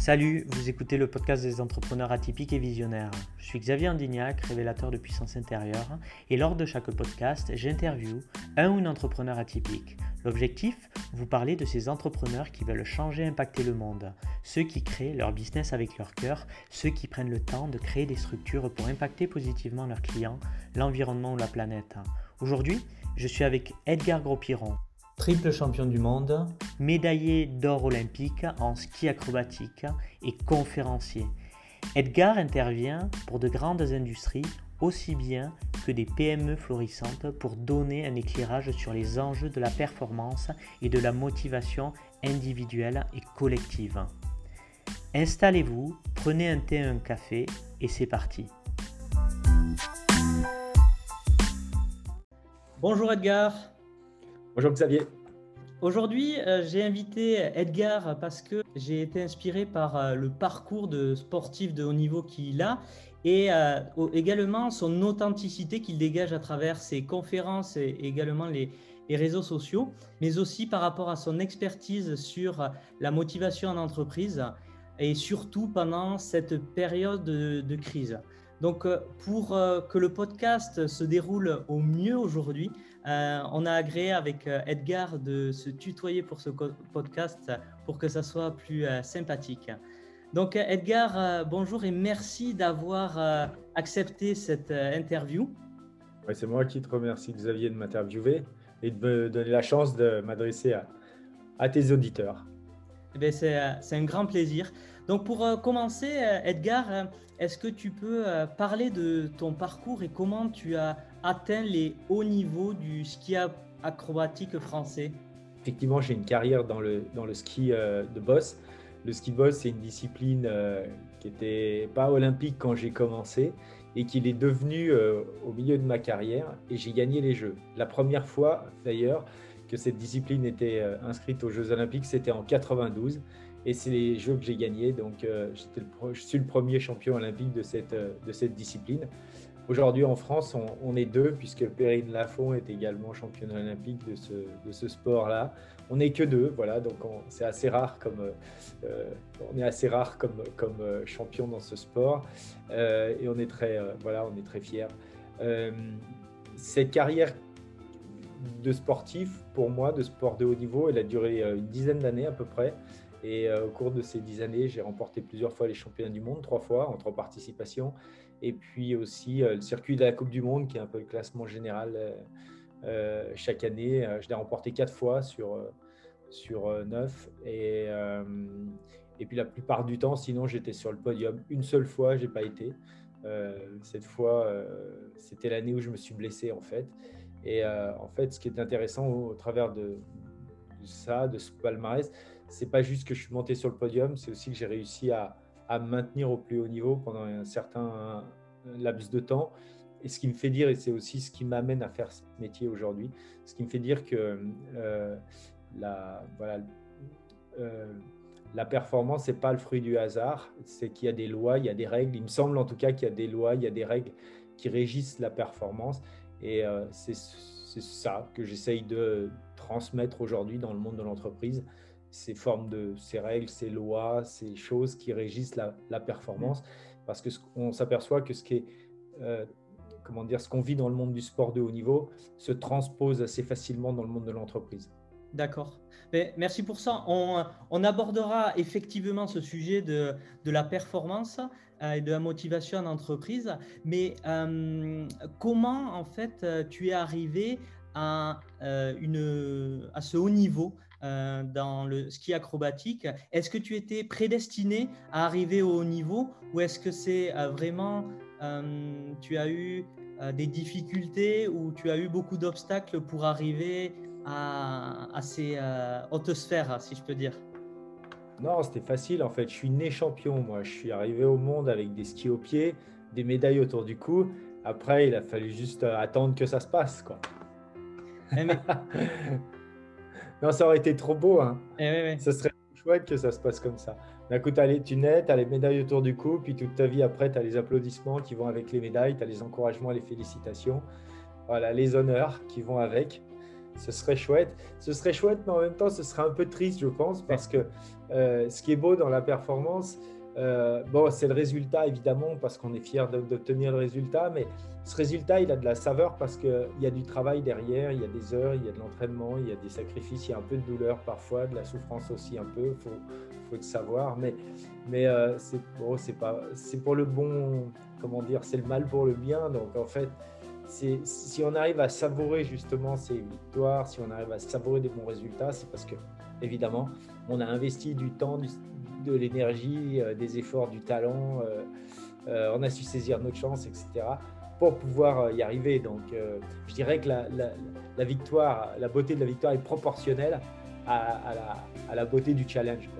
Salut, vous écoutez le podcast des entrepreneurs atypiques et visionnaires. Je suis Xavier Andignac, révélateur de puissance intérieure, et lors de chaque podcast, j'interviewe un ou une entrepreneur atypique. L'objectif Vous parler de ces entrepreneurs qui veulent changer impacter le monde, ceux qui créent leur business avec leur cœur, ceux qui prennent le temps de créer des structures pour impacter positivement leurs clients, l'environnement ou la planète. Aujourd'hui, je suis avec Edgar Gros-Piron triple champion du monde, médaillé d'or olympique en ski acrobatique et conférencier. Edgar intervient pour de grandes industries aussi bien que des PME florissantes pour donner un éclairage sur les enjeux de la performance et de la motivation individuelle et collective. Installez-vous, prenez un thé, un café et c'est parti. Bonjour Edgar. Bonjour Xavier. Aujourd'hui, euh, j'ai invité Edgar parce que j'ai été inspiré par euh, le parcours de sportif de haut niveau qu'il a et euh, également son authenticité qu'il dégage à travers ses conférences et également les, réseaux sociaux, mais aussi par rapport à son expertise sur la motivation en entreprise et surtout pendant cette période de crise. Donc, pour que le podcast se déroule au mieux aujourd'hui, euh, on a agréé avec euh, Edgar de se tutoyer pour ce podcast pour que ça soit plus euh, sympathique. Donc Edgar, bonjour et merci d'avoir accepté cette interview. c'est moi qui te remercie Xavier de m'interviewer et de me donner la chance de m'adresser à, tes auditeurs. Eh c'est un grand plaisir. Donc pour commencer, Edgar, est-ce que tu peux parler de ton parcours et comment tu as atteint les hauts niveaux du ski acrobatique français? Effectivement, j'ai une carrière dans le, dans le ski euh, de boss. Le ski de boss, c'est une discipline euh, qui n'était pas olympique quand j'ai commencé et qui est devenue euh, au milieu de ma carrière et j'ai gagné les Jeux. La première fois, d'ailleurs, que cette discipline était inscrite aux Jeux olympiques, c'était en 92 et c'est les Jeux que j'ai gagnés. Donc, je suis le premier champion olympique de cette, cette discipline. Aujourd'hui, en France, on, est deux, puisque Perrine Lafont est également championne olympique de ce, sport-là. On n'est que deux, voilà, donc c'est assez rare comme euh, on est assez rare comme, euh, champion dans ce sport, euh, et on est très, voilà, on est très fiers. cette carrière de sportif, pour moi, de sport de haut niveau, elle a duré une dizaine d'années à peu près. Et au cours de ces dix années, j'ai remporté plusieurs fois les championnats du monde, trois fois en trois participations. Et puis aussi euh, le circuit de la Coupe du Monde, qui est un peu le classement général euh, euh, chaque année. je l'ai remporté quatre fois sur, sur neuf. Et, et puis la plupart du temps, sinon, j'étais sur le podium. Une seule fois, je n'ai pas été. cette fois, c'était l'année où je me suis blessé, en fait. Et en fait, ce qui est intéressant au, travers de, ça, de ce palmarès, c'est pas juste que je suis monté sur le podium, c'est aussi que j'ai réussi à, maintenir au plus haut niveau pendant un certain laps de temps. Et ce qui me fait dire, et c'est aussi ce qui m'amène à faire ce métier aujourd'hui, ce qui me fait dire que euh, la, voilà, euh, performance, n'est pas le fruit du hasard, c'est qu'il y a des lois, il y a des règles. Il me semble en tout cas qu'il y a des lois, il y a des règles qui régissent la performance. Et euh, c'est ça que j'essaye de transmettre aujourd'hui dans le monde de l'entreprise ces formes de ces règles, ces lois, ces choses qui régissent la, performance, parce que on s'aperçoit que ce qui est euh, comment dire, ce qu'on vit dans le monde du sport de haut niveau se transpose assez facilement dans le monde de l'entreprise. D'accord. Merci pour ça. On, on, abordera effectivement ce sujet de, de la performance euh, et de la motivation en entreprise. Mais euh, comment, en fait, tu es arrivé à, une, à ce haut niveau euh, dans le ski acrobatique. Est-ce que tu étais prédestiné à arriver au haut niveau ou est-ce que c'est euh, vraiment, euh, tu as eu des difficultés ou tu as eu beaucoup d'obstacles pour arriver à, ces hautes sphères, si je peux dire? Non, c'était facile en fait. Je suis né champion, moi. Je suis arrivé au monde avec des skis aux pieds, des médailles autour du cou. Après, il a fallu juste attendre que ça se passe, quoi. Eh, Non, ça aurait été trop beau. Hein. Eh ça serait chouette que ça se passe comme ça. D'un coup, tu nets, tu as les médailles autour du cou, puis toute ta vie après, tu as les applaudissements qui vont avec les médailles, tu as les encouragements, les félicitations, voilà, les honneurs qui vont avec. ce serait chouette. Ce serait chouette, mais en même temps, ce serait un peu triste, je pense, parce que ce qui est beau dans la performance, euh, bon, c'est le résultat, évidemment, parce qu'on est fier d'obtenir le résultat, mais ce résultat, il a de la saveur parce qu'il y a du travail derrière, il y a des heures, il y a de l'entraînement, il y a des sacrifices, il y a un peu de douleur parfois, de la souffrance aussi un peu, faut, le savoir, mais, euh, c'est pour le bon, comment dire, c'est le mal pour le bien, donc en fait, si on arrive à savourer justement ces victoires, si on arrive à savourer des bons résultats, c'est parce que, évidemment, on a investi du temps, du, de l'énergie, euh, des efforts, du talent. Euh, euh, on a su saisir notre chance, etc. pour pouvoir y arriver. Donc, je dirais que la, victoire, la beauté de la victoire est proportionnelle à, la, beauté du challenge.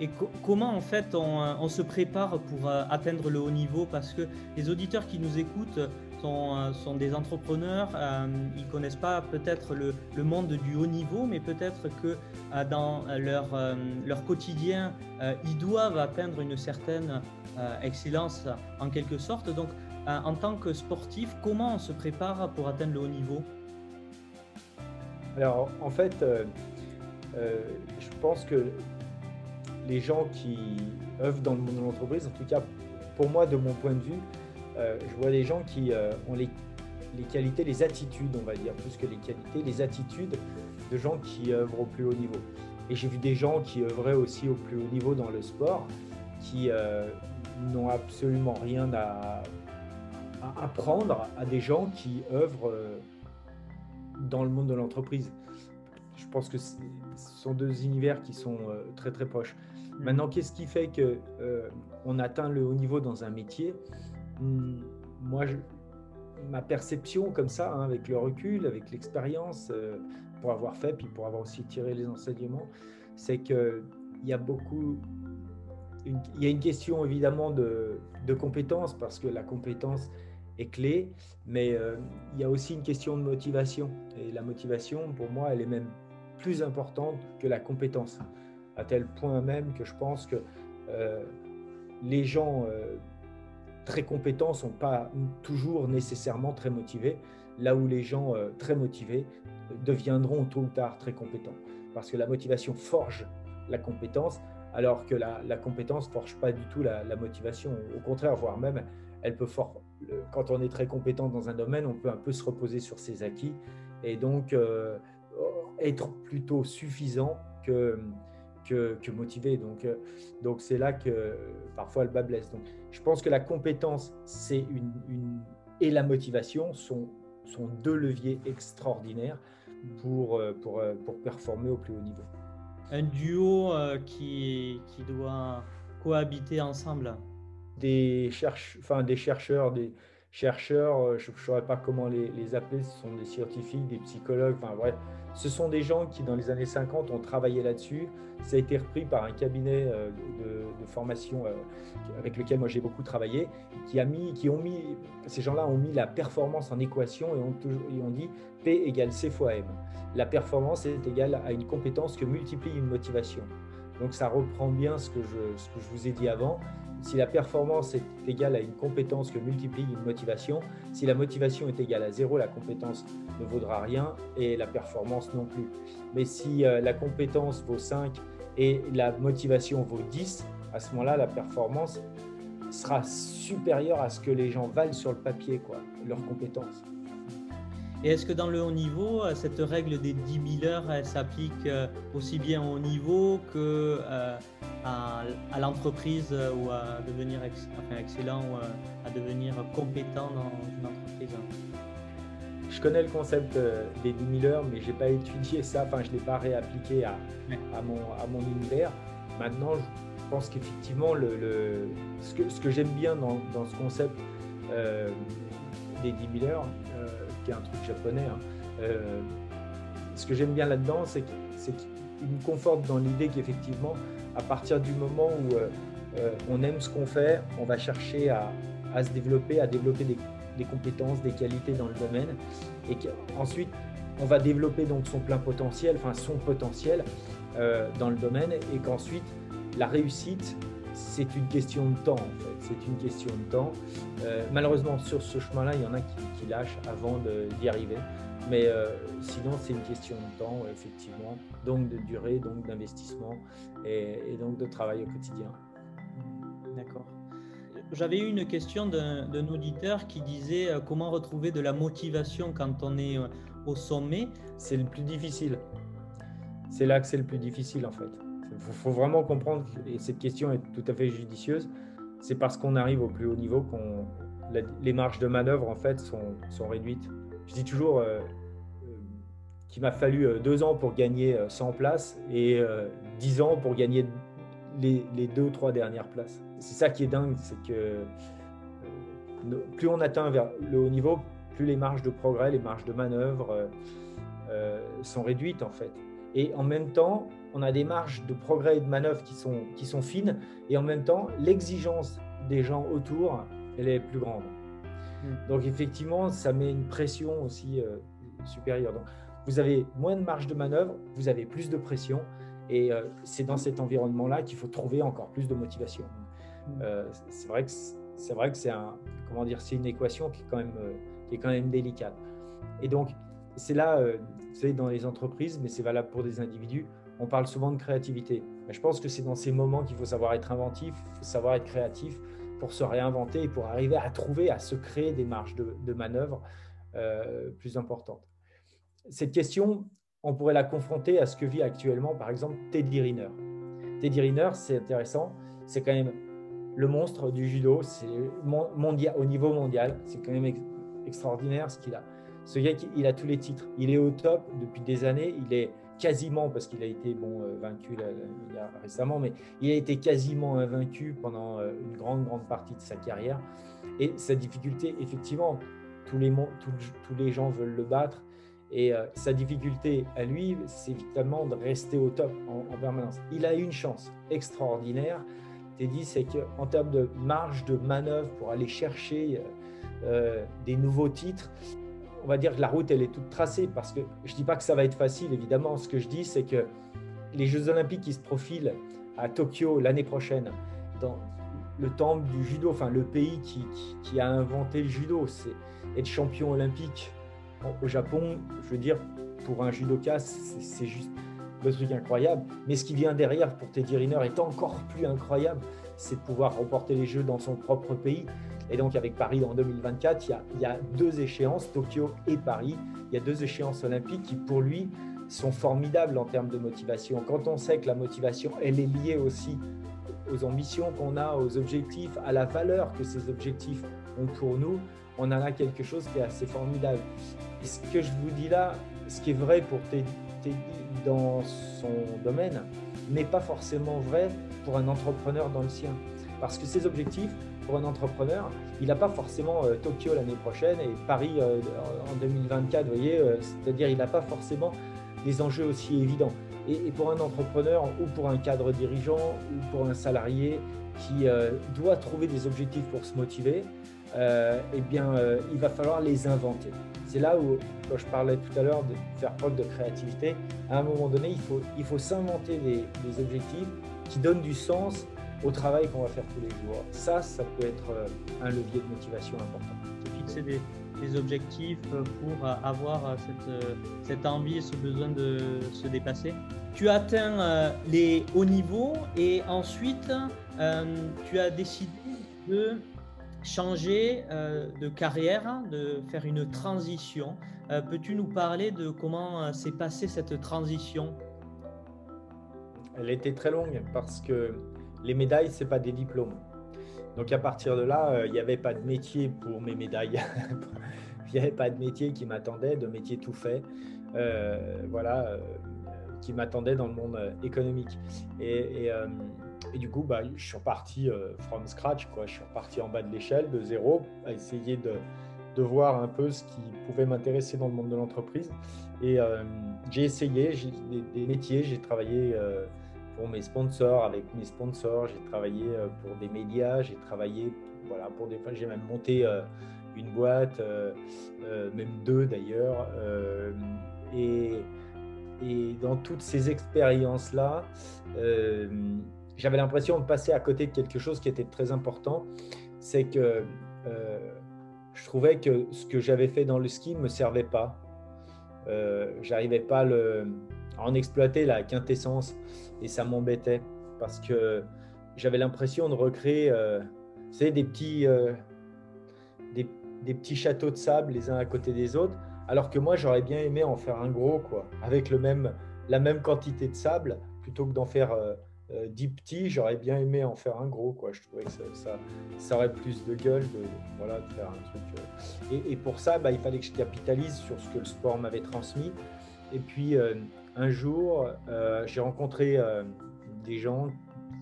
Et comment en fait on, se prépare pour atteindre le haut niveau? Parce que les auditeurs qui nous écoutent sont, sont des entrepreneurs, ils ne connaissent pas peut-être le, monde du haut niveau, mais peut-être que dans leur, leur quotidien, ils doivent atteindre une certaine excellence en quelque sorte. Donc en tant que sportif, comment on se prépare pour atteindre le haut niveau? Alors en fait, euh, euh, je pense que les gens qui œuvrent dans le monde de l'entreprise, en tout cas pour moi de mon point de vue, euh, je vois des gens qui euh, ont les, qualités, les attitudes, on va dire, plus que les qualités, les attitudes de gens qui œuvrent au plus haut niveau. Et j'ai vu des gens qui œuvraient aussi au plus haut niveau dans le sport, qui euh, n'ont absolument rien à, apprendre à des gens qui œuvrent dans le monde de l'entreprise. Je pense que ce sont deux univers qui sont très très proches. Mmh. Maintenant, qu'est-ce qui fait que on atteint le haut niveau dans un métier? Hmm, moi, ma perception comme ça, hein, avec le recul, avec l'expérience, euh, pour avoir fait, puis pour avoir aussi tiré les enseignements, c'est qu'il y a beaucoup... il y a une question évidemment de, de compétence, parce que la compétence est clé, mais euh, il y a aussi une question de motivation. Et la motivation, pour moi, elle est même plus importante que la compétence, à tel point même que je pense que euh, les gens très compétents sont pas toujours nécessairement très motivés, là où les gens euh, très motivés deviendront tôt ou tard très compétents. Parce que la motivation forge la compétence, alors que la, compétence ne forge pas du tout la, motivation. Au contraire, voire même, elle peut fort, quand on est très compétent dans un domaine, on peut un peu se reposer sur ses acquis et donc euh, être plutôt suffisant que, que, que motivé. Donc, euh, donc c'est là que parfois le bas blesse. Donc, je pense que la compétence c'est une, et la motivation sont, sont deux leviers extraordinaires pour, euh, pour, euh, pour performer au plus haut niveau. Un duo qui, qui doit cohabiter ensemble des, cherche, enfin, des chercheurs, des chercheurs, je ne saurais pas comment les, les, appeler, ce sont des scientifiques, des psychologues, enfin bref, ce sont des gens qui, dans les années 50, ont travaillé là-dessus. Ça a été repris par un cabinet euh, de, formation euh, avec lequel moi j'ai beaucoup travaillé, qui, a mis, qui ont mis, ces gens-là ont mis la performance en équation et ont, dit P égale C fois M. La performance est égale à une compétence que multiplie une motivation. Donc ça reprend bien ce que je, ce que je vous ai dit avant. Si la performance est égale à une compétence que multiplie une motivation, si la motivation est égale à zéro, la compétence ne vaudra rien et la performance non plus. Mais si euh, la compétence vaut 5 et la motivation vaut 10, à ce moment-là, la performance sera supérieure à ce que les gens valent sur le papier, quoi, leurs compétences. Et est-ce que dans le haut niveau, euh, cette règle des 10 000 heures, elle s'applique euh, aussi bien au niveau que euh, à, l'entreprise ou à devenir excellent ou à devenir compétent dans une entreprise? Je connais le concept des 10 000 heures, mais je n'ai pas étudié ça, enfin je ne l'ai pas réappliqué à, à, mon, à mon univers. Maintenant, je pense qu'effectivement, le, ce que, ce que j'aime bien dans, dans, ce concept des 10 000 heures, un truc japonais. Hein. Euh, ce que j'aime bien là-dedans, c'est qu'il me conforte dans l'idée qu'effectivement, à partir du moment où euh, euh, on aime ce qu'on fait, on va chercher à, se développer, à développer des, compétences, des qualités dans le domaine, et qu'ensuite on va développer donc son plein potentiel, enfin son potentiel dans le domaine, et qu'ensuite la réussite c'est une question de temps, en fait. C'est une question de temps. Euh, malheureusement, sur ce chemin-là, il y en a qui, lâchent avant d'y arriver. Mais sinon, c'est une question de temps, effectivement, donc de durée, donc d'investissement et, donc de travail au quotidien. D'accord. J'avais eu une question d'un auditeur qui disait comment retrouver de la motivation quand on est au sommet? C'est le plus difficile. C'est là que c'est le plus difficile en fait. Il faut, vraiment comprendre, et cette question est tout à fait judicieuse, c'est parce qu'on arrive au plus haut niveau qu'on les marges de manœuvre en fait sont, réduites. Je dis toujours euh, euh, qu'il m'a fallu euh, deux ans pour gagner 100 places et 10 ans pour gagner les, les deux ou trois dernières places. C'est ça qui est dingue, c'est que plus on atteint vers le haut niveau, plus les marges de progrès, les marges de manœuvre sont réduites en fait. Et en même temps, on a des marges de progrès et de manœuvre qui sont, qui sont fines, et en même temps, l'exigence des gens autour, elle est plus grande. Hmm. Donc effectivement, ça met une pression aussi euh, supérieure. Donc, vous avez moins de marge de manœuvre, vous avez plus de pression, et euh, c'est dans cet environnement-là qu'il faut trouver encore plus de motivation. Hmm. Euh, c'est vrai que c'est vrai que c'est un comment dire, c'est une équation qui est quand même qui est quand même délicate. Et donc c'est là, vous savez, dans les entreprises, mais c'est valable pour des individus, on parle souvent de créativité. Mais je pense que c'est dans ces moments qu'il faut savoir être inventif, savoir être créatif pour se réinventer et pour arriver à trouver, à se créer des marges de, manœuvre euh, plus importantes. Cette question, on pourrait la confronter à ce que vit actuellement, par exemple, Teddy Riner. Teddy Riner, c'est intéressant, c'est quand même le monstre du judo, c'est au niveau mondial, c'est quand même extraordinaire ce qu'il a. Ce gars, il a tous les titres, il est au top depuis des années, il est quasiment, parce qu'il a été bon, euh, vaincu récemment, mais il a été quasiment invaincu pendant euh, une grande, grande partie de sa carrière. Et sa difficulté, effectivement, tous les, gens veulent le battre. Et euh, sa difficulté à lui, c'est évidemment de rester au top en, permanence. Il a une chance extraordinaire, dit, c'est qu'en termes de marge de manœuvre pour aller chercher des nouveaux titres, on va dire que la route, elle est toute tracée parce que je ne dis pas que ça va être facile, évidemment. Ce que je dis, c'est que les Jeux Olympiques qui se profilent à Tokyo l'année prochaine, dans le temple du judo, enfin le pays qui, a inventé le judo, c'est être champion olympique au Japon. Je veux dire, pour un judoka, c'est juste le truc incroyable. Mais ce qui vient derrière pour Teddy Riner est encore plus incroyable, c'est pouvoir remporter les Jeux dans son propre pays. Et donc avec Paris en 2024, il y, a, deux échéances, Tokyo et Paris. Il y a deux échéances olympiques qui pour lui sont formidables en termes de motivation. Quand on sait que la motivation, elle est liée aussi aux ambitions qu'on a, aux objectifs, à la valeur que ces objectifs ont pour nous, on a là quelque chose qui est assez formidable. Ce que je vous dis là, ce qui est vrai pour Teddy dans son domaine, n'est pas forcément vrai pour un entrepreneur dans le sien. Parce que ces objectifs, pour un entrepreneur, il n'a pas forcément euh, Tokyo l'année prochaine et Paris euh, en 2024, vous voyez, euh, c'est-à-dire il n'a pas forcément des enjeux aussi évidents. Et, pour un entrepreneur ou pour un cadre dirigeant ou pour un salarié qui doit trouver des objectifs pour se motiver, eh bien, il va falloir les inventer. C'est là où, quand je parlais tout à l'heure de faire preuve de créativité, à un moment donné, il faut, il faut s'inventer des, des objectifs qui donnent du sens au travail qu'on va faire tous les jours. Ça, ça peut être euh, un levier de motivation important. Fixer des, des objectifs pour avoir cette, cette, envie et ce besoin de se dépasser. Tu atteins euh, les hauts niveaux et ensuite euh, tu as décidé de changer de carrière, de faire une transition. Peux-tu nous parler de comment s'est passée cette transition? Elle était très longue parce que les médailles, ce n'est pas des diplômes. Donc à partir de là, euh, il n'y avait pas de métier pour mes médailles. Il n'y avait pas de métier qui m'attendait, de métier tout fait, euh, voilà, euh, qui m'attendait dans le monde économique. Et, du coup, bah, je suis reparti from scratch, je suis reparti en bas de l'échelle, de zéro, à essayer de, voir un peu ce qui pouvait m'intéresser dans le monde de l'entreprise. Et j'ai essayé des, des, métiers, j'ai travaillé pour mes sponsors, avec mes sponsors, j'ai travaillé euh, pour des médias, j'ai travaillé voilà, pour des j'ai même monté euh, une boîte, euh, même deux d'ailleurs. et, et dans toutes ces expériences-là, j'avais l'impression de passer à côté de quelque chose qui était très important. C'est que je trouvais que ce que j'avais fait dans le ski ne me servait pas. j'arrivais pas à en exploiter la quintessence et ça m'embêtait parce que j'avais l'impression de recréer des petits, des, des, petits châteaux de sable les uns à côté des autres, alors que moi j'aurais bien aimé en faire un gros, quoi, avec le même, la même quantité de sable, plutôt que d'en faire euh, euh, dix petits, j'aurais bien aimé en faire un gros, quoi. Je trouvais que ça, ça, aurait plus de gueule de, voilà, de faire un truc. Euh. Et, pour ça, bah, il fallait que je capitalise sur ce que le sport m'avait transmis. Et puis un jour, j'ai rencontré des gens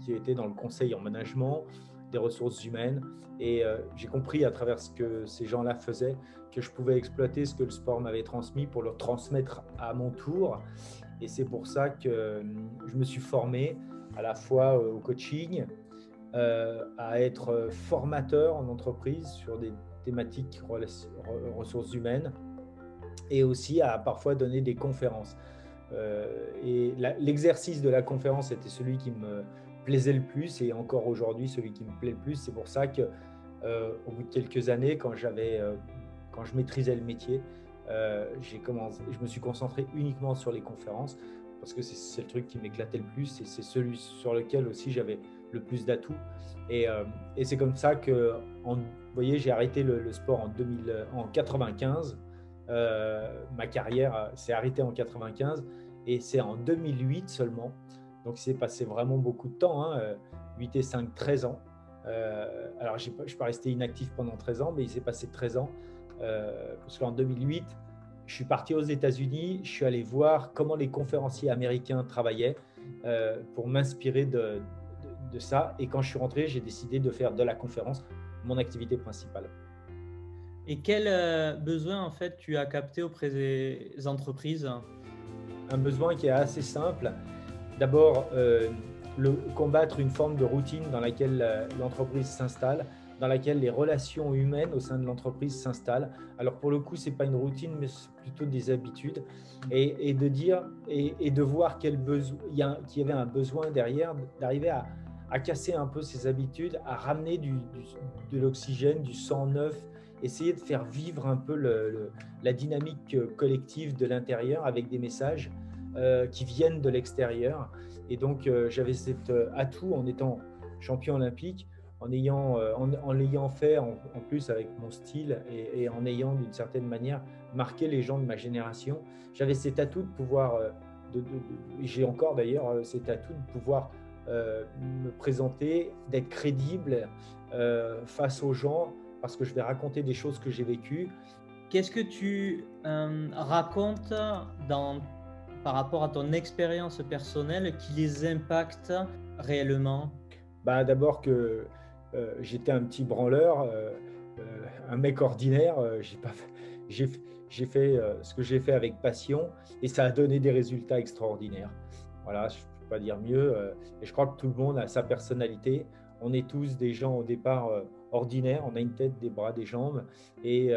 qui étaient dans le conseil en management, des ressources humaines. Et euh, j'ai compris à travers ce que ces gens-là faisaient que je pouvais exploiter ce que le sport m'avait transmis pour le transmettre à mon tour. Et c'est pour ça que euh, je me suis formé à la fois au coaching, euh, à être formateur en entreprise sur des thématiques ressources humaines et aussi à parfois donner des conférences. Et l'exercice de la conférence était celui qui me plaisait le plus et encore aujourd'hui celui qui me plaît le plus. C'est pour ça que euh, au bout de quelques années, quand j'avais, euh, quand je maîtrisais le métier, euh, j'ai commencé, je me suis concentré uniquement sur les conférences parce que c'est le truc qui m'éclatait le plus et c'est celui sur lequel aussi j'avais le plus d'atouts. Et, c'est comme ça que, voyez, j'ai arrêté le, sport en, 2000, en 95. Ma carrière s'est arrêtée en 95 et c'est en 2008 seulement donc, il s'est passé vraiment beaucoup de temps, 8 hein, euh, et 5, 13 ans. Euh, alors, je ne suis pas resté inactif pendant 13 ans, mais il s'est passé 13 ans. Euh, parce qu'en 2008, je suis parti aux États-Unis, je suis allé voir comment les conférenciers américains travaillaient pour m'inspirer de, ça. Et quand je suis rentré, j'ai décidé de faire de la conférence mon activité principale. Et quel besoin en fait tu as capté auprès des entreprises? Un besoin qui est assez simple. D'abord, euh, combattre une forme de routine dans laquelle euh, l'entreprise s'installe, dans laquelle les relations humaines au sein de l'entreprise s'installent. Alors pour le coup, c'est pas une routine, mais plutôt des habitudes, et, de dire et, de voir qu'il y, avait un besoin derrière d'arriver à, casser un peu ces habitudes, à ramener de l'oxygène, du sang neuf, essayer de faire vivre un peu la dynamique collective de l'intérieur avec des messages euh, qui viennent de l'extérieur. Et donc, euh, j'avais cet euh, atout en étant champion olympique, en ayant, en, l'ayant fait en, plus avec mon style et, en ayant d'une certaine manière marqué les gens de ma génération. J'avais cet atout de pouvoir, j'ai encore d'ailleurs cet atout de pouvoir me présenter, d'être crédible face aux gens parce que je vais raconter des choses que j'ai vécues. Qu'est-ce que tu racontes dans par rapport à ton expérience personnelle qui les impacte réellement? Bah, D'abord que euh, j'étais un petit branleur, euh, euh, un mec ordinaire. j'ai pas j'ai, j'ai fait ce que j'ai fait avec passion et ça a donné des résultats extraordinaires. Voilà, je ne peux pas dire mieux. et je crois que tout le monde a sa personnalité. On est tous des gens au départ ordinaires. On a une tête, des bras, des jambes. Et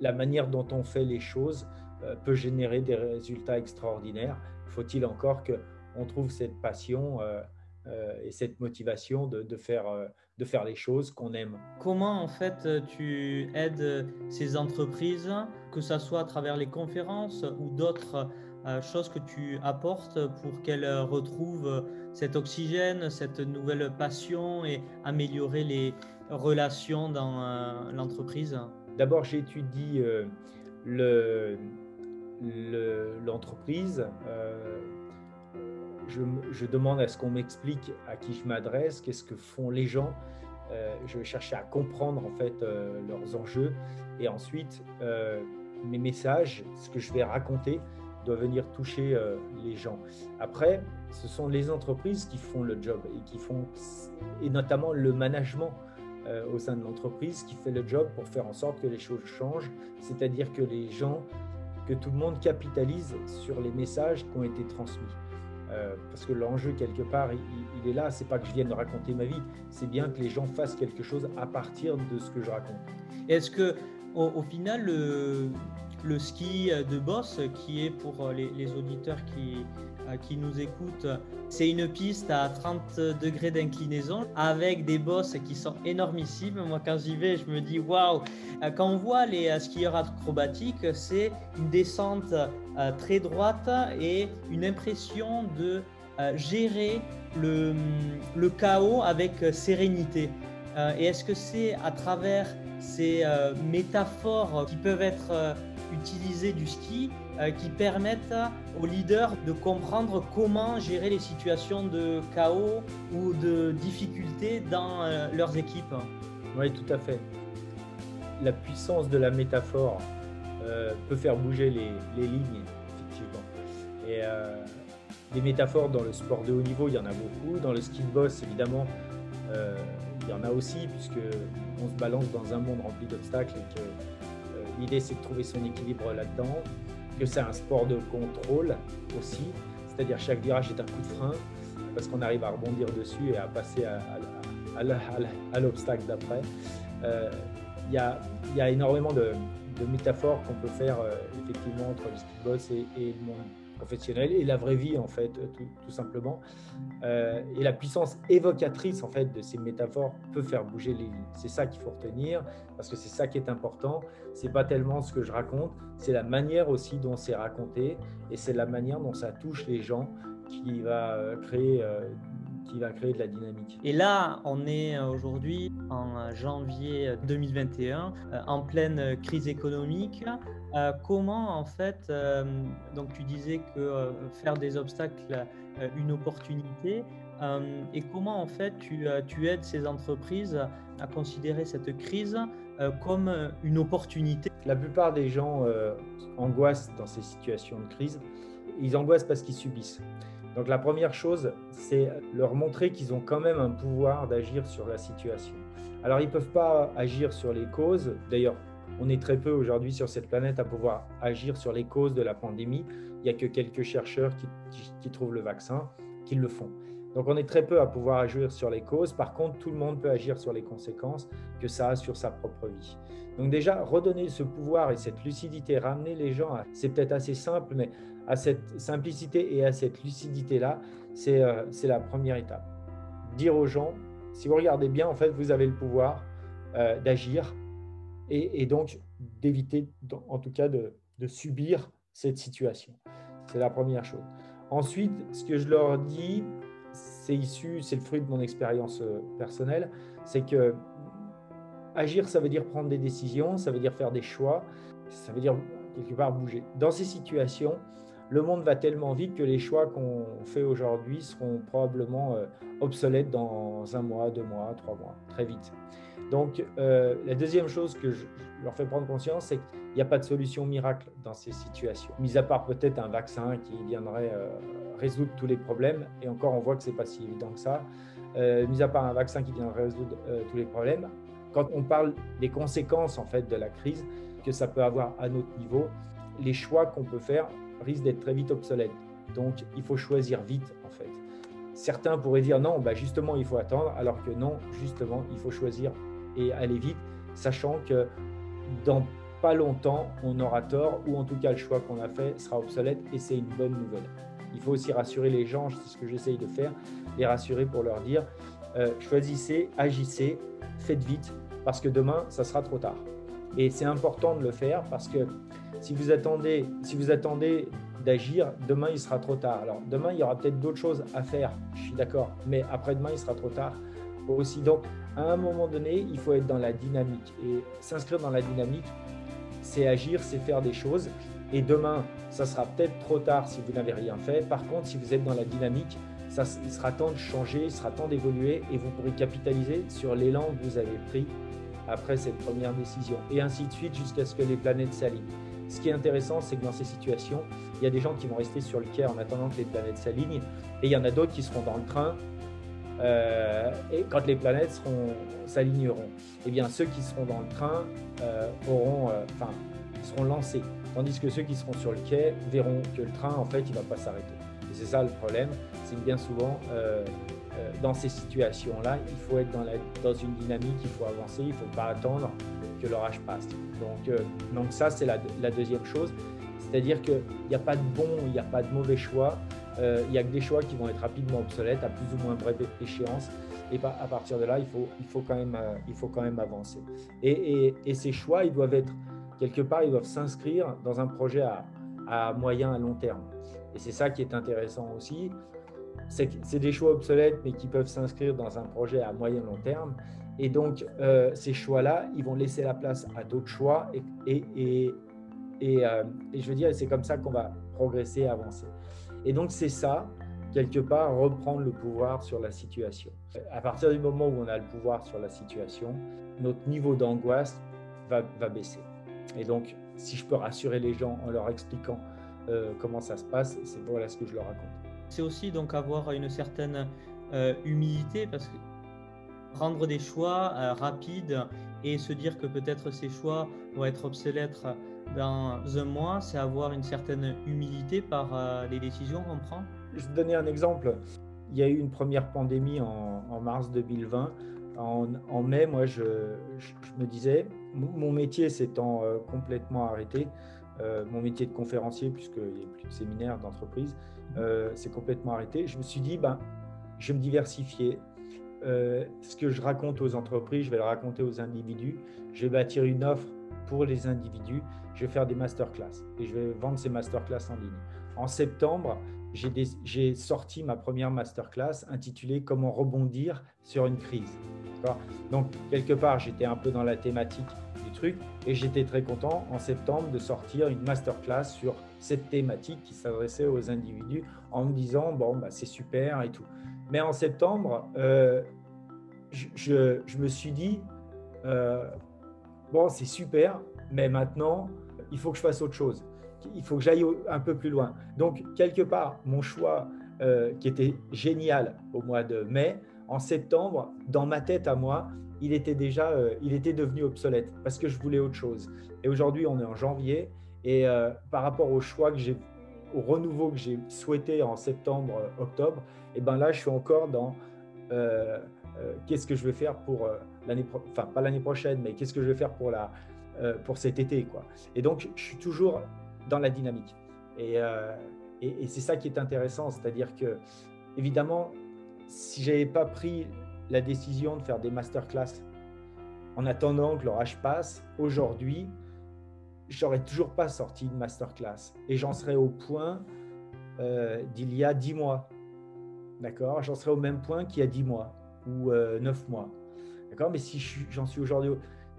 la manière dont on fait les choses euh, peut générer des résultats extraordinaires. Faut-il encore qu'on trouve cette passion euh, euh, et cette motivation de, faire, de faire les choses qu'on aime? Comment en fait tu aides ces entreprises, que ce soit à travers les conférences ou d'autres choses que tu apportes pour qu'elles retrouvent cet oxygène, cette nouvelle passion et améliorer les relations dans l'entreprise? D'abord, j'étudie le, l'entreprise, euh, je, demande à ce qu'on m'explique à qui je m'adresse, qu'est-ce que font les gens. Euh, je vais chercher à comprendre en fait euh, leurs enjeux et ensuite mes messages, ce que je vais raconter, doit venir toucher les gens. Après, ce sont les entreprises qui font le job et qui font et notamment le management au sein de l'entreprise qui fait le job pour faire en sorte que les choses changent, c'est-à-dire que les gens que tout le monde capitalise sur les messages qui ont été transmis. Euh, parce que l'enjeu quelque part, il, est là. C'est pas que je vienne raconter ma vie, c'est bien que les gens fassent quelque chose à partir de ce que je raconte. Est-ce que au, final, le ski de boss, qui est pour les auditeurs qui, qui nous écoutent, c'est une piste à 30 degrés d'inclinaison avec des bosses qui sont énormissimes. Moi, quand j'y vais, je me dis waouh! Quand on voit les skieurs acrobatiques, c'est une descente très droite et une impression de gérer le, le, chaos avec sérénité. et est-ce que c'est à travers ces métaphores qui peuvent être utilisées du ski euh, qui permettent aux leaders de comprendre comment gérer les situations de chaos ou de difficultés dans euh, leurs équipes. Oui, tout à fait. La puissance de la métaphore euh, peut faire bouger les, lignes, effectivement. Et des métaphores dans le sport de haut niveau, il y en a beaucoup. Dans le ski de boss, évidemment, il y en a aussi, puisque on se balance dans un monde rempli d'obstacles et que l'idée c'est de trouver son équilibre là-dedans que c'est un sport de contrôle aussi, c'est-à-dire chaque virage est un coup de frein parce qu'on arrive à rebondir dessus et à passer à, l'obstacle d'après. Euh, il y, a, énormément de, métaphores qu'on peut faire euh, effectivement entre le ski boss et, et le monde professionnel et la vraie vie en fait tout, simplement. Euh, et la puissance évocatrice en fait de ces métaphores peut faire bouger les lignes. C'est ça qu'il faut retenir parce que c'est ça qui est important. C'est pas tellement ce que je raconte c'est la manière aussi dont c'est raconté et c'est la manière dont ça touche les gens qui va euh, créer euh, qui va créer de la dynamique. Et là, on est aujourd'hui en janvier 2021, en pleine crise économique. Euh, comment en fait, euh, donc tu disais que euh, faire des obstacles une opportunité, et comment en fait tu, aides ces entreprises à considérer cette crise comme une opportunité? La plupart des gens angoissent dans ces situations de crise. Ils angoissent parce qu'ils subissent. Donc la première chose, c'est leur montrer qu'ils ont quand même un pouvoir d'agir sur la situation. Alors ils ne peuvent pas agir sur les causes. D'ailleurs, on est très peu aujourd'hui sur cette planète à pouvoir agir sur les causes de la pandémie. Il n'y a que quelques chercheurs qui, trouvent le vaccin, qui le font. Donc on est très peu à pouvoir agir sur les causes. Par contre, tout le monde peut agir sur les conséquences que ça a sur sa propre vie. Donc déjà, redonner ce pouvoir et cette lucidité, ramener les gens, c'est peut-être assez simple, mais à cette simplicité et à cette lucidité-là, c'est euh, la première étape. Dire aux gens, si vous regardez bien, en fait, vous avez le pouvoir euh, d'agir et, donc d'éviter, en tout cas, de, subir cette situation. C'est la première chose. Ensuite, ce que je leur dis, c'est issu, c'est le fruit de mon expérience euh, personnelle, c'est que agir, ça veut dire prendre des décisions, ça veut dire faire des choix, ça veut dire quelque part bouger. Dans ces situations, le monde va tellement vite que les choix qu'on fait aujourd'hui seront probablement euh, obsolètes dans un mois, deux mois, trois mois, très vite. Donc, euh, la deuxième chose que je, leur fais prendre conscience, c'est qu'il n'y a pas de solution miracle dans ces situations. Mis à part peut-être un vaccin qui viendrait euh, résoudre tous les problèmes, et encore, on voit que ce n'est pas si évident que ça. Mis à part un vaccin qui viendrait résoudre tous les problèmes, quand on parle des conséquences en fait de la crise que ça peut avoir à notre niveau, les choix qu'on peut faire risquent d'être très vite obsolètes. Donc, il faut choisir vite en fait. Certains pourraient dire non, bah justement, il faut attendre, alors que non, justement, il faut choisir et aller vite, sachant que dans pas longtemps, on aura tort, ou en tout cas le choix qu'on a fait sera obsolète, et c'est une bonne nouvelle. Il faut aussi rassurer les gens, c'est ce que j'essaye de faire, les rassurer pour leur dire, euh, choisissez, agissez, faites vite, parce que demain, ça sera trop tard. Et c'est important de le faire parce que si vous attendez, si vous attendez d'agir, demain il sera trop tard. Alors demain il y aura peut-être d'autres choses à faire, je suis d'accord, mais après-demain il sera trop tard aussi. Donc à un moment donné, il faut être dans la dynamique. Et s'inscrire dans la dynamique, c'est agir, c'est faire des choses. Et demain, ça sera peut-être trop tard si vous n'avez rien fait. Par contre, si vous êtes dans la dynamique, ça, il sera temps de changer, il sera temps d'évoluer et vous pourrez capitaliser sur l'élan que vous avez pris après cette première décision. Et ainsi de suite jusqu'à ce que les planètes s'alignent. Ce qui est intéressant, c'est que dans ces situations, il y a des gens qui vont rester sur le quai en attendant que les planètes s'alignent et il y en a d'autres qui seront dans le train euh, et quand les planètes s'aligneront, eh bien ceux qui seront dans le train euh, auront, euh, seront lancés, tandis que ceux qui seront sur le quai verront que le train en fait il va pas s'arrêter. Et c'est ça le problème, c'est que bien souvent dans ces situations-là, il faut être dans, une dynamique, il faut avancer, il ne faut pas attendre que l'orage passe. Donc, euh, ça, c'est la, deuxième chose. C'est-à-dire qu'il n'y a pas de bon, il n'y a pas de mauvais choix. Euh, il n'y a que des choix qui vont être rapidement obsolètes à plus ou moins brève échéance. Et à partir de là, il faut, quand, même, euh, avancer. Et, et, ces choix, ils doivent être, quelque part, ils doivent s'inscrire dans un projet à, à moyen, à long terme. Et c'est ça qui est intéressant aussi. C'est des choix obsolètes, mais qui peuvent s'inscrire dans un projet à moyen, long terme. Et donc, euh, ces choix-là, ils vont laisser la place à d'autres choix. Euh, et, je veux dire, c'est comme ça qu'on va progresser, avancer. Et donc, c'est ça, quelque part, reprendre le pouvoir sur la situation. À partir du moment où on a le pouvoir sur la situation, notre niveau d'angoisse va, va, baisser. Et donc, si je peux rassurer les gens en leur expliquant euh, comment ça se passe, c'est voilà ce que je leur raconte. C'est aussi donc avoir une certaine humilité parce que prendre des choix euh, rapides et se dire que peut-être ces choix vont être obsolètes dans un mois, c'est avoir une certaine humilité par euh, les décisions qu'on prend. Je vais donner un exemple. Il y a eu une première pandémie en, mars 2020. En, mai, moi, je, me disais, mon métier s'étant euh, complètement arrêté, mon métier de conférencier, puisqu'il n'y a plus de séminaires d'entreprise, c'est complètement arrêté. Je me suis dit, ben, je vais me diversifier. Euh, ce que je raconte aux entreprises, je vais le raconter aux individus. Je vais bâtir une offre pour les individus. Je vais faire des masterclass et je vais vendre ces masterclass en ligne. En septembre, j'ai sorti ma première masterclass intitulée Comment rebondir sur une crise. Donc, quelque part, j'étais un peu dans la thématique et j'étais très content en septembre de sortir une masterclass sur cette thématique qui s'adressait aux individus en me disant Bon, bah, c'est super et tout. Mais en septembre, euh, je, me suis dit, euh, bon, c'est super, mais maintenant, il faut que je fasse autre chose. Il faut que j'aille un peu plus loin. Donc, quelque part, mon choix, euh, qui était génial au mois de mai, en septembre, dans ma tête à moi, il était déjà, il était devenu obsolète parce que je voulais autre chose. Et aujourd'hui, on est en janvier, et par rapport au choix que j'ai au renouveau que j'ai souhaité en septembre, euh, octobre, et ben là, je suis encore dans euh, euh, qu'est-ce que je vais faire pour l'année, enfin pas l'année prochaine, mais qu'est-ce que je vais faire pour la, pour cet été, quoi. Et donc, je suis toujours dans la dynamique. Et, et, c'est ça qui est intéressant, c'est-à-dire que évidemment, si j'avais pas pris la décision de faire des masterclass en attendant que l'orage passe, aujourd'hui, j'aurais toujours pas sorti une masterclass et j'en serais au point euh, d'il y a dix mois. D'accord? J'en serais au même point qu'il y a dix mois ou euh, neuf mois. D'accord? Mais si j'en suis aujourd'hui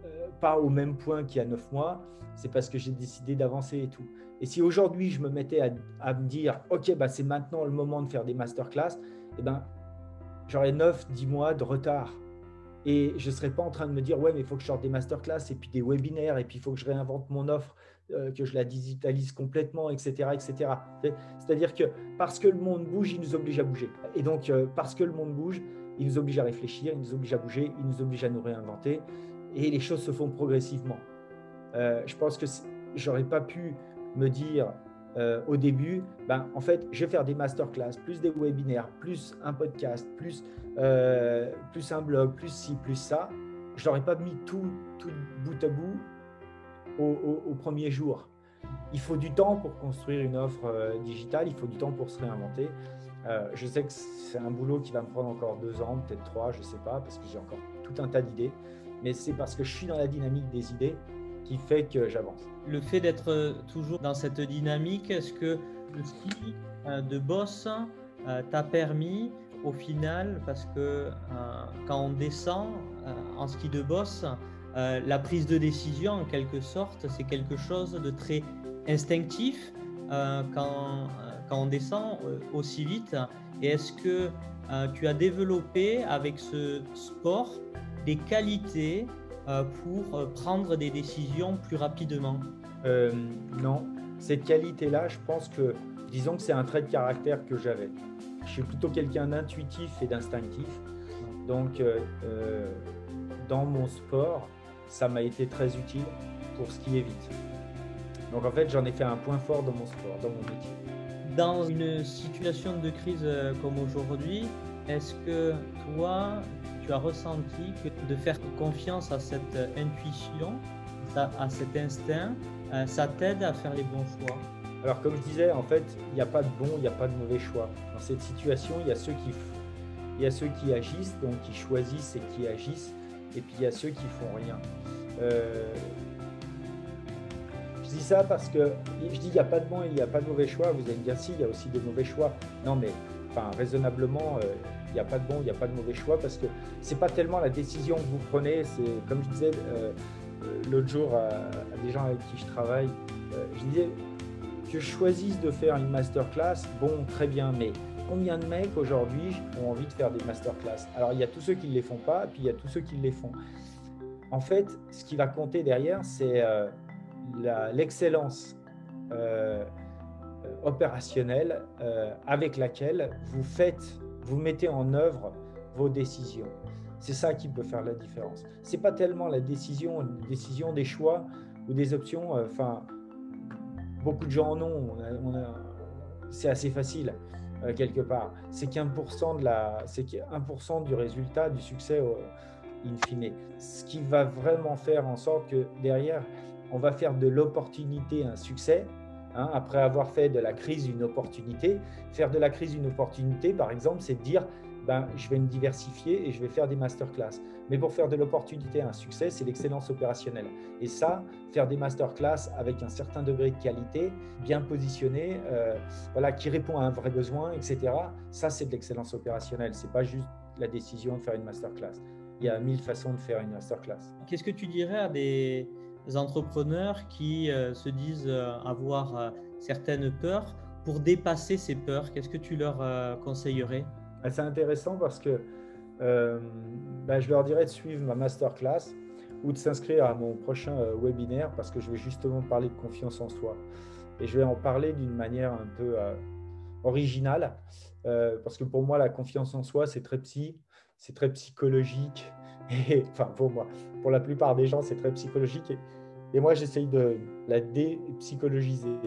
euh, pas au même point qu'il y a neuf mois, c'est parce que j'ai décidé d'avancer et tout. Et si aujourd'hui je me mettais à, me dire, OK, bah, c'est maintenant le moment de faire des masterclass, eh ben, j'aurais neuf, dix mois de retard. Et je ne serais pas en train de me dire, ouais, mais il faut que je sorte des masterclass et puis des webinaires et puis il faut que je réinvente mon offre, euh, que je la digitalise complètement, etc. etc. C'est-à-dire que parce que le monde bouge, il nous oblige à bouger. Et donc, euh, parce que le monde bouge, il nous oblige à réfléchir, il nous oblige à bouger, il nous oblige à nous réinventer. Et les choses se font progressivement. Euh, je pense que j'aurais pas pu me dire euh, au début, ben, en fait, je vais faire des masterclass, plus des webinaires, plus un podcast, plus, euh, plus un blog, plus ci, plus ça. Je n'aurais pas mis tout, tout bout à bout au, premier jour. Il faut du temps pour construire une offre euh, digitale, il faut du temps pour se réinventer. je sais que c'est un boulot qui va me prendre encore deux ans, peut-être trois, je ne sais pas, parce que j'ai encore tout un tas d'idées. Mais c'est parce que je suis dans la dynamique des idées fait que j'avance. Le fait d'être toujours dans cette dynamique, est-ce que le ski euh, de boss euh, t'a permis au final, parce que euh, quand on descend en ski de boss, la prise de décision en quelque sorte, c'est quelque chose de très instinctif quand, on descend aussi vite. Et est-ce que tu as développé avec ce sport des qualités euh, pour euh, prendre des décisions plus rapidement euh, Non, cette qualité-là, je pense que, disons que c'est un trait de caractère que j'avais. Je suis plutôt quelqu'un d'intuitif et d'instinctif. Donc, dans mon sport, ça m'a été très utile pour skier vite. Donc, en fait, j'en ai fait un point fort dans mon sport, dans mon métier. Dans une situation de crise comme aujourd'hui, est-ce que toi, tu as ressenti que de faire confiance à cette intuition, à cet instinct, euh, ça t'aide à faire les bons choix? Alors comme je disais, en fait, il n'y a pas de bon, il n'y a pas de mauvais choix. Dans cette situation, il y a ceux qui, il y a ceux qui agissent, donc qui choisissent et qui agissent, et puis il y a ceux qui font rien. Euh, je dis ça parce que je dis il n'y a pas de bon et il n'y a pas de mauvais choix. Vous allez me dire si, il y a aussi des mauvais choix. Non, mais enfin, raisonnablement, euh, il n'y a pas de bon, il n'y a pas de mauvais choix parce que c'est pas tellement la décision que vous prenez. C'est comme je disais euh, l'autre jour à, des gens avec qui je travaille, je disais que je choisisse de faire une masterclass, bon, très bien, mais combien de mecs aujourd'hui ont envie de faire des masterclass? Alors, il y a tous ceux qui ne les font pas, puis il y a tous ceux qui les font. En fait, ce qui va compter derrière, c'est euh, l'excellence euh, opérationnelle euh, avec laquelle vous faites, vous mettez en œuvre vos décisions. C'est ça qui peut faire la différence. C'est pas tellement la décision, des choix ou des options. Enfin, beaucoup de gens en ont. c'est assez facile. Euh, quelque part. C'est qu'un de la, c'est 1% du résultat, du succès in fine. Ce qui va vraiment faire en sorte que derrière, on va faire de l'opportunité un succès. Hein, après avoir fait de la crise une opportunité, faire de la crise une opportunité, par exemple, c'est de dire ben, je vais me diversifier et je vais faire des masterclass. Mais pour faire de l'opportunité un succès, c'est l'excellence opérationnelle. Et ça, faire des masterclass avec un certain degré de qualité, bien positionné, euh, voilà, qui répond à un vrai besoin, etc. Ça, c'est de l'excellence opérationnelle. C'est pas juste la décision de faire une masterclass. Il y a mille façons de faire une masterclass. Qu'est-ce que tu dirais à des entrepreneurs qui euh, se disent euh, avoir certaines peurs pour dépasser ces peurs Qu'est-ce que tu leur conseillerais? C'est intéressant parce que euh, ben, je leur dirais de suivre ma masterclass ou de s'inscrire à mon prochain euh, webinaire parce que je vais justement parler de confiance en soi. Et je vais en parler d'une manière un peu euh, originale parce que pour moi, la confiance en soi, c'est très psy, c'est très psychologique. Et, enfin, pour moi, pour la plupart des gens, c'est très psychologique. Et, et moi, j'essaye de la dépsychologiser,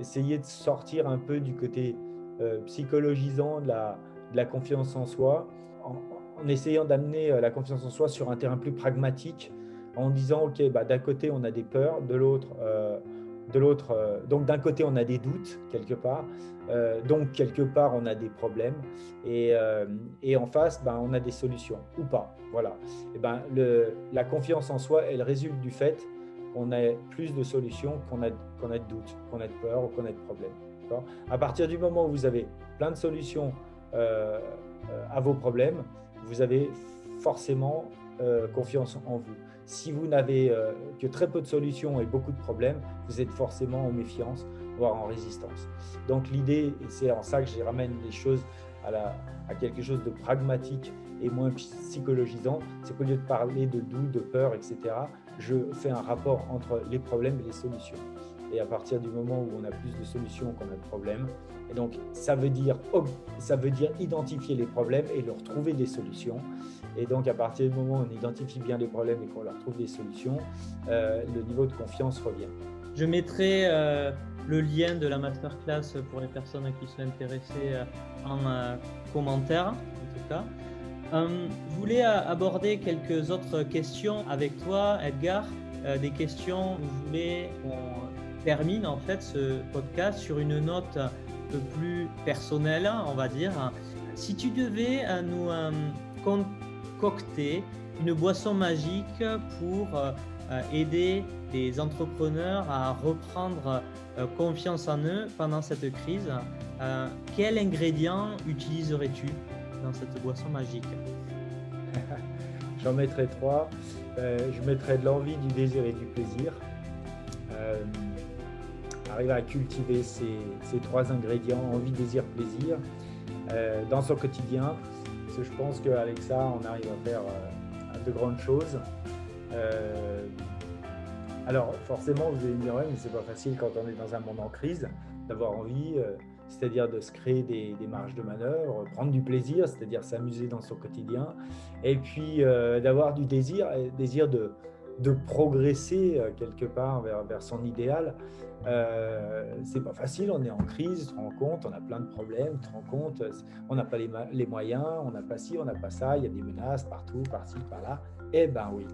essayer de sortir un peu du côté psychologisant de la, confiance en soi, en, essayant d'amener euh, la confiance en soi sur un terrain plus pragmatique, en disant, OK, bah, d'un côté, on a des peurs, de l'autre, euh, de l'autre euh, donc d'un côté, on a des doutes, quelque part, donc quelque part, on a des problèmes, et, en face, ben, on a des solutions, ou pas. Voilà. Et ben, la confiance en soi, elle résulte du fait qu'on a plus de solutions qu'on a, qu'on a de doutes, qu'on a de peur ou qu'on a de problèmes. À partir du moment où vous avez plein de solutions euh, à vos problèmes, vous avez forcément euh, confiance en vous. Si vous n'avez euh, que très peu de solutions et beaucoup de problèmes, vous êtes forcément en méfiance, voire en résistance. Donc l'idée, et c'est en ça que je ramène les choses à, à quelque chose de pragmatique et moins psychologisant, c'est qu'au lieu de parler de doute, de peur, etc., je fais un rapport entre les problèmes et les solutions. Et à partir du moment où on a plus de solutions qu'on a de problèmes, et donc ça veut dire ça veut dire identifier les problèmes et leur trouver des solutions. Et donc à partir du moment où on identifie bien les problèmes et qu'on leur trouve des solutions, euh, le niveau de confiance revient. Je mettrai euh, le lien de la masterclass pour les personnes qui sont intéressées euh, en commentaire, en tout cas. Je voulais aborder quelques autres questions avec toi, Edgar. des questions où je voulais termine en fait ce podcast sur une note un peu plus personnelle, on va dire. Si tu devais euh, nous euh, concocter une boisson magique pour euh, aider les entrepreneurs à reprendre confiance en eux pendant cette crise, quel ingrédient utiliserais-tu? Dans cette boisson magique J'en mettrais trois. je mettrais de l'envie, du désir et du plaisir arriver à cultiver ces, trois ingrédients, envie, désir, plaisir, euh, dans son quotidien. Parce que je pense qu'avec ça, on arrive à faire euh, de grandes choses. Euh, alors forcément, vous allez me dire, mais c'est pas facile quand on est dans un monde en crise d'avoir envie, c'est-à-dire de se créer des, marges de manœuvre, prendre du plaisir, c'est-à-dire s'amuser dans son quotidien, et puis d'avoir du désir, désir de, progresser quelque part vers, son idéal. Euh, c'est pas facile, on est en crise, tu te rends compte, on a plein de problèmes, tu te rends compte, on n'a pas les, moyens, on n'a pas ci, on n'a pas ça, il y a des menaces partout, par-ci, par-là. Eh ben oui.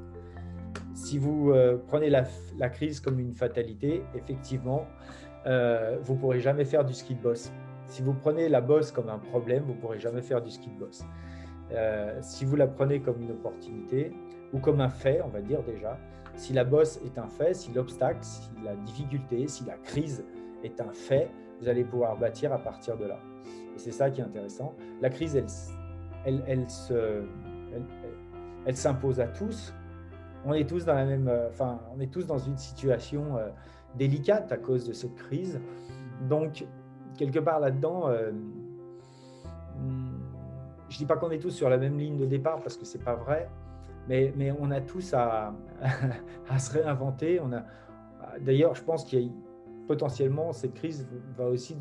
Si vous prenez la, crise comme une fatalité, effectivement, euh, vous ne pourrez jamais faire du ski de boss. Si vous prenez la bosse comme un problème, vous ne pourrez jamais faire du ski de boss. Euh, si vous la prenez comme une opportunité ou comme un fait, on va dire déjà, si la bosse est un fait, si l'obstacle, si la difficulté, si la crise est un fait, vous allez pouvoir bâtir à partir de là. Et c'est ça qui est intéressant. La crise, elle, elle, elle se, elle, s'impose à tous. On est tous dans la même, euh, enfin, on est tous dans une situation délicate à cause de cette crise. Donc, quelque part là-dedans, euh, je ne dis pas qu'on est tous sur la même ligne de départ parce que ce n'est pas vrai, mais, mais, on a tous à, se réinventer. On a, d'ailleurs, je pense qu'il y a potentiellement cette crise va aussi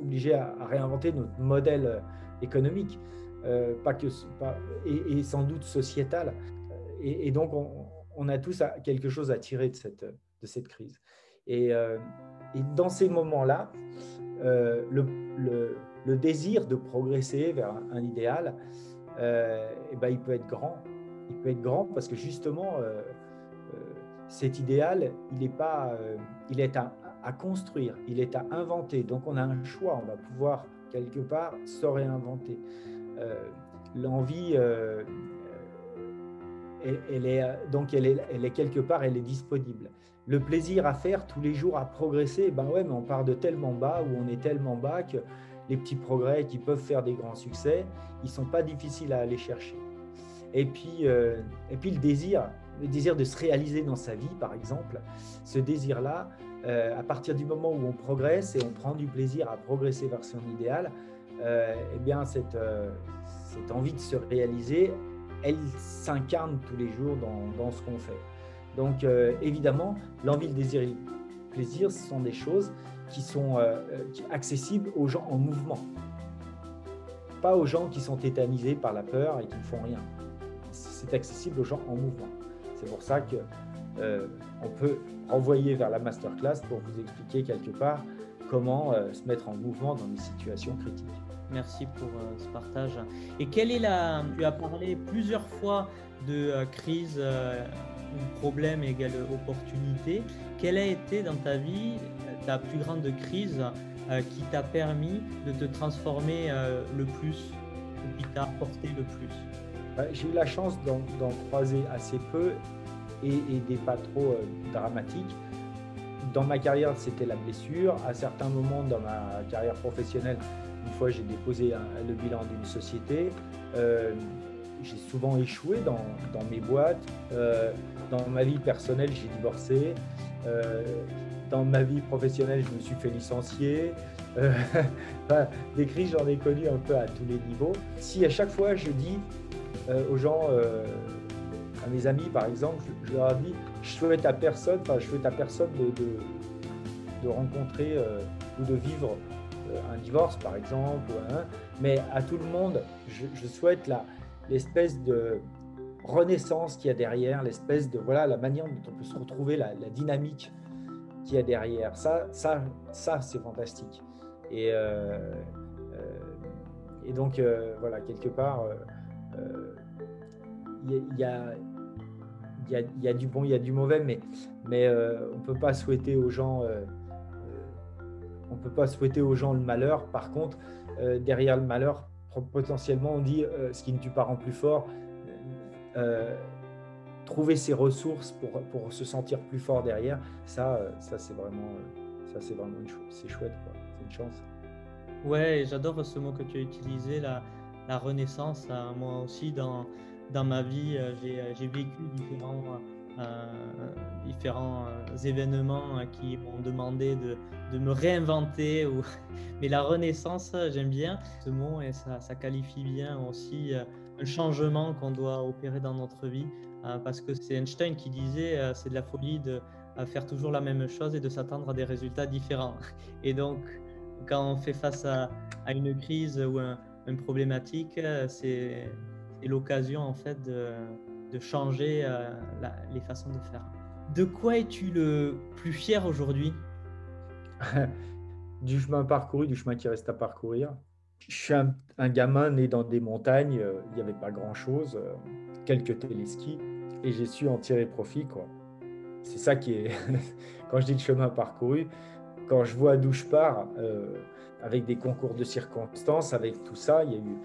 obliger à, réinventer notre modèle économique, euh, pas que, et, sans doute sociétal. Et, donc, on, on, a tous quelque chose à tirer de cette, de cette crise. Et, euh, dans ces moments-là, euh, le, désir de progresser vers un, idéal, euh, et eh ben, il peut être grand. Il peut être grand parce que justement, cet idéal, il est, pas, il est à, construire, il est à inventer. Donc on a un choix, on va pouvoir quelque part se réinventer. L'envie, elle, est, donc elle est quelque part, elle est disponible le plaisir à faire tous les jours, à progresser, ben ouais, mais on part de tellement bas, où on est tellement bas que les petits progrès qui peuvent faire des grands succès, ils sont pas difficiles à aller chercher. Et puis, euh, et puis le désir, le désir de se réaliser dans sa vie, par exemple, ce désir-là, euh, à partir du moment où on progresse et on prend du plaisir à progresser vers son idéal, euh, eh bien cette, envie de se réaliser, elle s'incarne tous les jours dans ce qu'on fait. Donc euh, évidemment, l'envie, le désir et le plaisir, ce sont des choses qui sont euh, euh, accessibles aux gens en mouvement. Pas aux gens qui sont tétanisés par la peur et qui ne font rien. C'est accessible aux gens en mouvement. C'est pour ça que on peut renvoyer vers la masterclass pour vous expliquer quelque part comment se mettre en mouvement dans des situations critiques. Merci pour ce partage. Et quelle est la... Tu as parlé plusieurs fois de crise problème égale opportunité. Quelle a été dans ta vie ta plus grande crise euh, qui t'a permis de te transformer euh, le plus ou qui t'a apporté le plus? J'ai eu la chance d'en croiser assez peu et, des pas trop euh, dramatiques. Dans ma carrière, c'était la blessure. À certains moments dans ma carrière professionnelle, une fois j'ai déposé le bilan d'une société j'ai souvent échoué dans, mes boîtes. Euh, dans ma vie personnelle, j'ai divorcé. Euh, dans ma vie professionnelle, je me suis fait licencier. Euh, des crises, j'en ai connu un peu à tous les niveaux. Si à chaque fois je dis aux gens, à mes amis par exemple, je, leur dis, je souhaite à personne, je souhaite à personne de, rencontrer ou de vivre un divorce par exemple, mais à tout le monde, je souhaite la, l'espèce de renaissance qu'il y a derrière, l'espèce de voilà la manière dont on peut se retrouver, la, dynamique qu'il y a derrière. Ça, ça, ça c'est fantastique. Et, euh, euh, et donc euh, voilà, quelque part, il y, a, y, y, a, du bon, il y a du mauvais, mais, mais on ne peut pas souhaiter aux gens. on peut pas souhaiter aux gens le malheur. Par contre, derrière le malheur, potentiellement, on dit euh, ce qui ne tue pas rend plus fort. Euh, trouver ses ressources pour, pour, se sentir plus fort derrière, ça, euh, ça c'est vraiment, ça c'est vraiment c'est chouette, c'est une chance. Ouais, j'adore ce mot que tu as utilisé, la, la renaissance. Moi aussi, dans, dans ma vie, j'ai vécu différents différents euh, événements euh, qui m'ont demandé de, me réinventer. Mais la renaissance, j'aime bien ce mot et ça, qualifie bien aussi un changement qu'on doit opérer dans notre vie. Parce que c'est Einstein qui disait c'est de la folie de faire toujours la même chose et de s'attendre à des résultats différents. Et donc, quand on fait face à, une crise ou un, une problématique, c'est l'occasion en fait de de changer les façons de faire. De quoi es-tu le plus fier aujourd'hui? Du chemin parcouru, du chemin qui reste à parcourir. Je suis un, gamin né dans des montagnes, il n'y avait pas grand-chose, quelques téléskis, et j'ai su en tirer profit. C'est ça qui est, quand je dis le chemin parcouru, quand je vois d'où je pars, euh, avec des concours de circonstances, avec tout ça, il y a eu,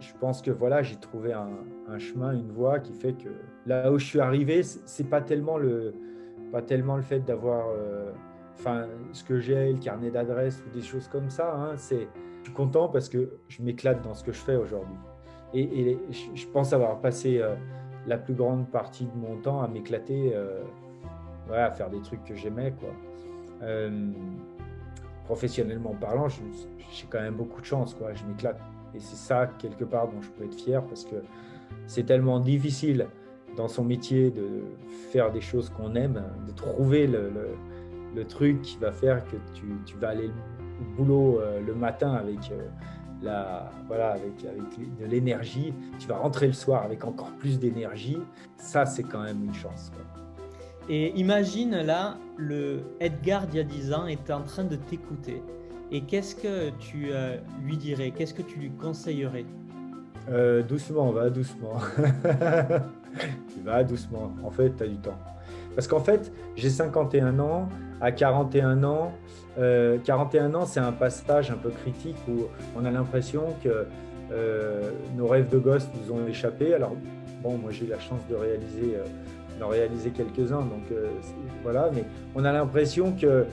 je pense que voilà, j'ai trouvé un, chemin, une voie qui fait que là où je suis arrivé, c'est pas tellement le, pas tellement le fait d'avoir, euh, ce que j'ai, le carnet d'adresses ou des choses comme ça. Hein, c'est, je suis content parce que je m'éclate dans ce que je fais aujourd'hui. Et, je pense avoir passé euh, la plus grande partie de mon temps à m'éclater, à faire des trucs que j'aimais, quoi. Euh, professionnellement parlant, j'ai quand même beaucoup de chance, quoi. Je m'éclate. Et c'est ça, quelque part, dont je peux être fier parce que c'est tellement difficile dans son métier de faire des choses qu'on aime, de trouver le, truc qui va faire que tu, vas aller au boulot euh, le matin avec, euh, la, voilà, avec, avec de l'énergie, tu vas rentrer le soir avec encore plus d'énergie. Ça, c'est quand même une chance. Et imagine là, le Edgar d'il y a 10 ans est en train de t'écouter. Et qu'est-ce que tu euh, lui dirais? Qu'est-ce que tu lui conseillerais? Euh, Doucement, va doucement. va doucement. En fait, tu as du temps. Parce qu'en fait, j'ai 51 ans. À 41 ans, 41 euh, ans, c'est un passage un peu critique où on a l'impression que nos rêves de gosse nous ont échappé. Alors, bon, moi j'ai eu la chance de réaliser en réalisé quelques-uns, donc voilà, mais on a l'impression que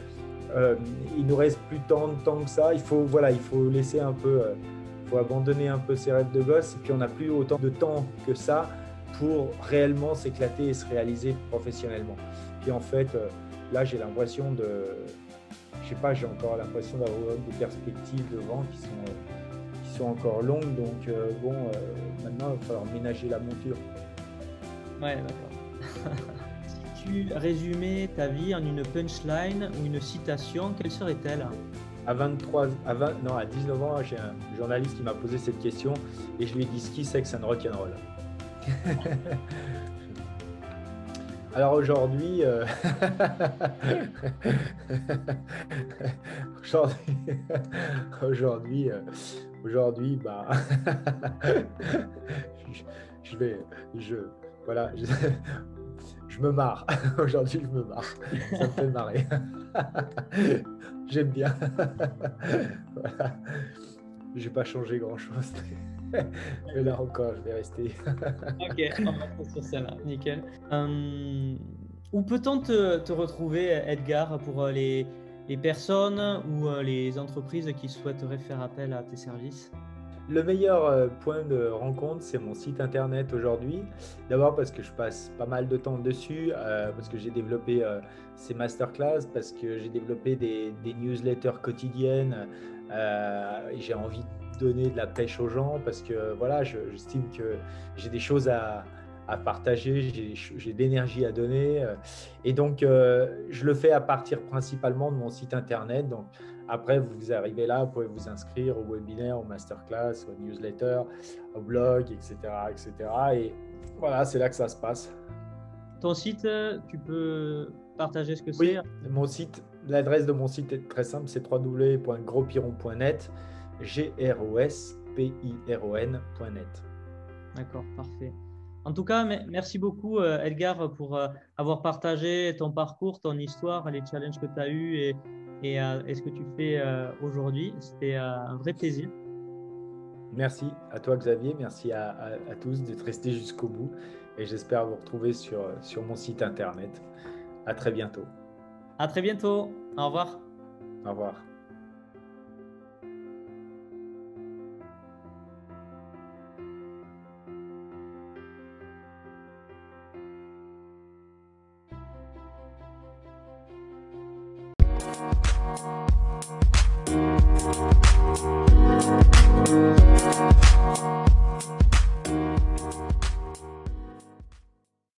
euh, il nous reste plus tant de temps que ça. Il faut, voilà, il faut laisser un peu, euh, faut abandonner un peu ses rêves de gosse, et puis on n'a plus autant de temps que ça pour réellement s'éclater et se réaliser professionnellement. Puis en fait, là, j'ai l'impression de, je sais pas, j'ai encore l'impression d'avoir des perspectives devant qui sont, qui sont encore longues. Donc bon, maintenant, il va falloir ménager la monture. Ouais, d'accord. tu résumais ta vie en une punchline ou une citation, quelle serait-elle? À 23, à 20, non, à 19 ans, j'ai un journaliste qui m'a posé cette question et je lui ai dit ce qui c'est que c'est un rock'n'roll? Alors aujourd'hui, euh, aujourd'hui, euh, aujourd'hui, bah, je vais, je, voilà, je, me marre. Aujourd'hui, je me marre. Ça me fait marrer. J'aime bien. voilà. Je n'ai pas changé grand-chose. Mais là encore, je vais rester. ok, on va sur celle-là. Nickel. Hum, où peut-on te, retrouver, Edgar, pour euh, les, les personnes ou euh, les entreprises qui souhaiteraient faire appel à tes services? Le meilleur euh, point de rencontre, c'est mon site internet aujourd'hui. D'abord parce que je passe pas mal de temps dessus, euh, parce que j'ai développé euh, ces masterclass, parce que j'ai développé des, newsletters quotidiennes. j'ai envie de donner de la pêche aux gens parce que voilà, j'estime que j'ai des choses à, partager, j'ai de l'énergie à donner. Et donc, je le fais à partir principalement de mon site internet. Après, vous arrivez là, vous pouvez vous inscrire au webinaire, au masterclass, au newsletter, au blog, etc. etc. Et voilà, c'est là que ça se passe. Ton site, euh, tu peux partager ce que c'est? Mon site, l'adresse de mon site est très simple, c'est www.grospiron.net, g r o s p i r o n.net. D'accord, parfait. En tout cas, merci beaucoup euh, Edgar pour euh, avoir partagé ton parcours, ton histoire, les challenges que tu as eus et, et, euh, ce que tu fais euh, aujourd'hui. C'était euh, un vrai plaisir. Merci à toi Xavier, merci à, tous d'être restés jusqu'au bout et j'espère vous retrouver sur, sur mon site internet. À très bientôt. À très bientôt. Au revoir. Au revoir.